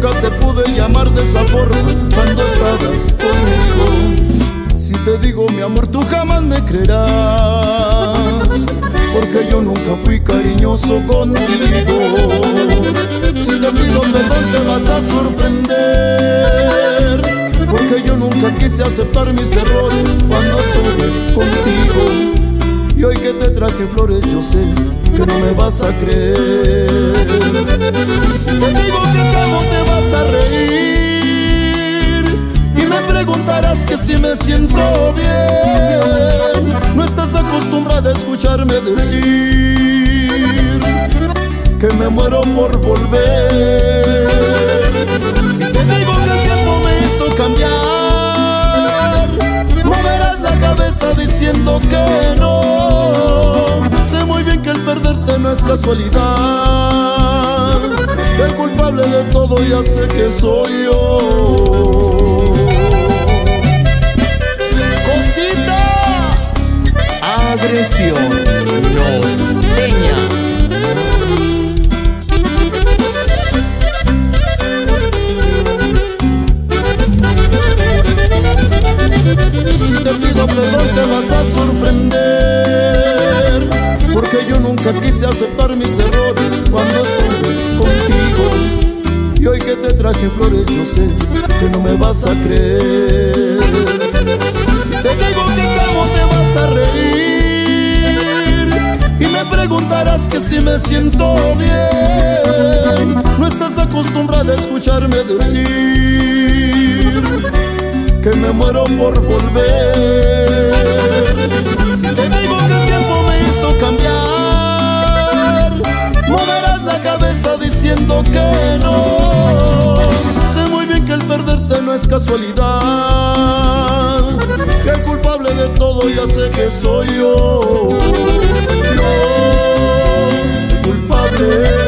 nunca te pude llamar de esa forma. Cuando estabas conmigo Si te digo mi amor tú jamás me creerás. Porque yo nunca fui cariñoso contigo. Si te pido perdón te vas a sorprender. Porque yo nunca quise aceptar mis errores cuando estuve contigo. Y hoy que te traje flores yo sé que no me vas a creer. Si te digo que te amo a reír Y me preguntarás que si me siento bien. No estás acostumbrada a escucharme decir Que me muero por volver. Si te digo que el tiempo me hizo cambiar Moverás la cabeza diciendo que no. No es casualidad. Culpable de todo ya sé que soy yo. Cosita, agresión norteña. Si te pido perdón te vas a sorprender Porque yo nunca quise aceptar mis errores que flores, yo sé que no me vas a creer. Si te digo que te amo, te vas a reír. Y me preguntarás que si me siento bien. No estás acostumbrada a escucharme decir que me muero por volver. Si te digo que el tiempo me hizo cambiar, moverás la cabeza diciendo que no no es casualidad. Que el culpable de todo ya sé que soy yo. Yo, culpable.